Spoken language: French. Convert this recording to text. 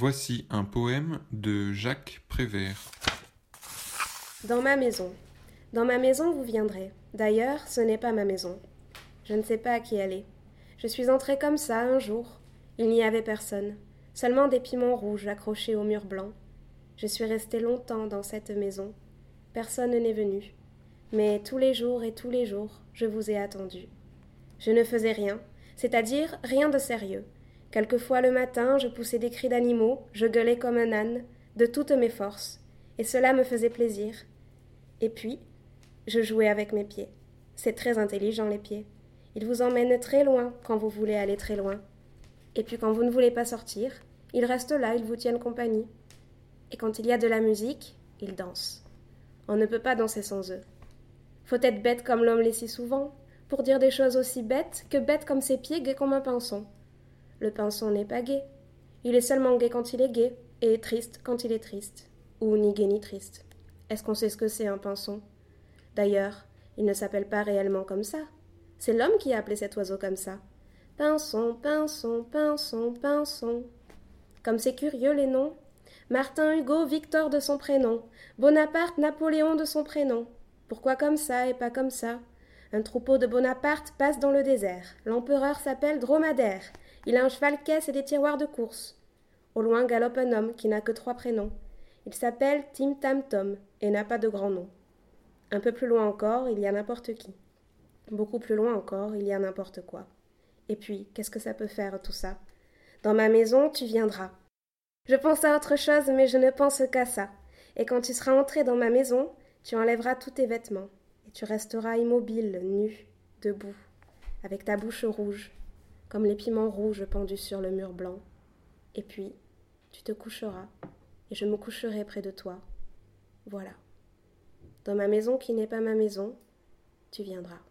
Voici un poème de Jacques Prévert. Dans ma maison. Dans ma maison, vous viendrez. D'ailleurs, ce n'est pas ma maison. Je ne sais pas à qui est. Je suis entrée comme ça un jour. Il n'y avait personne. Seulement des piments rouges accrochés au mur blanc. Je suis restée longtemps dans cette maison. Personne n'est venu. Mais tous les jours et tous les jours, je vous ai attendu. Je ne faisais rien, c'est-à-dire rien de sérieux. Quelquefois le matin, je poussais des cris d'animaux, je gueulais comme un âne, de toutes mes forces, et cela me faisait plaisir. Et puis, je jouais avec mes pieds. C'est très intelligent, les pieds. Ils vous emmènent très loin quand vous voulez aller très loin. Et puis quand vous ne voulez pas sortir, ils restent là, ils vous tiennent compagnie. Et quand il y a de la musique, ils dansent. On ne peut pas danser sans eux. Faut être bête comme l'homme l'est si souvent, pour dire des choses aussi bêtes que bêtes comme ses pieds, gai comme un pinson. Le pinson n'est pas gai. Il est seulement gai quand il est gai, et triste quand il est triste. Ou ni gai ni triste. Est-ce qu'on sait ce que c'est un pinson? D'ailleurs, il ne s'appelle pas réellement comme ça. C'est l'homme qui a appelé cet oiseau comme ça. Pinson, pinson, pinson, pinson. Comme c'est curieux les noms. Martin Hugo, Victor de son prénom. Bonaparte, Napoléon de son prénom. Pourquoi comme ça et pas comme ça? Un troupeau de Bonaparte passe dans le désert. L'empereur s'appelle Dromadaire. Il a un cheval-caisse et des tiroirs de course. Au loin galope un homme qui n'a que trois prénoms. Il s'appelle Tim Tam Tom et n'a pas de grand nom. Un peu plus loin encore, il y a n'importe qui. Beaucoup plus loin encore, il y a n'importe quoi. Et puis, qu'est-ce que ça peut faire tout ça? Dans ma maison, tu viendras. Je pense à autre chose, mais je ne pense qu'à ça. Et quand tu seras entré dans ma maison, tu enlèveras tous tes vêtements, et tu resteras immobile, nu, debout, avec ta bouche rouge, comme les piments rouges pendus sur le mur blanc. Et puis, tu te coucheras, et je me coucherai près de toi. Voilà. Dans ma maison qui n'est pas ma maison, tu viendras.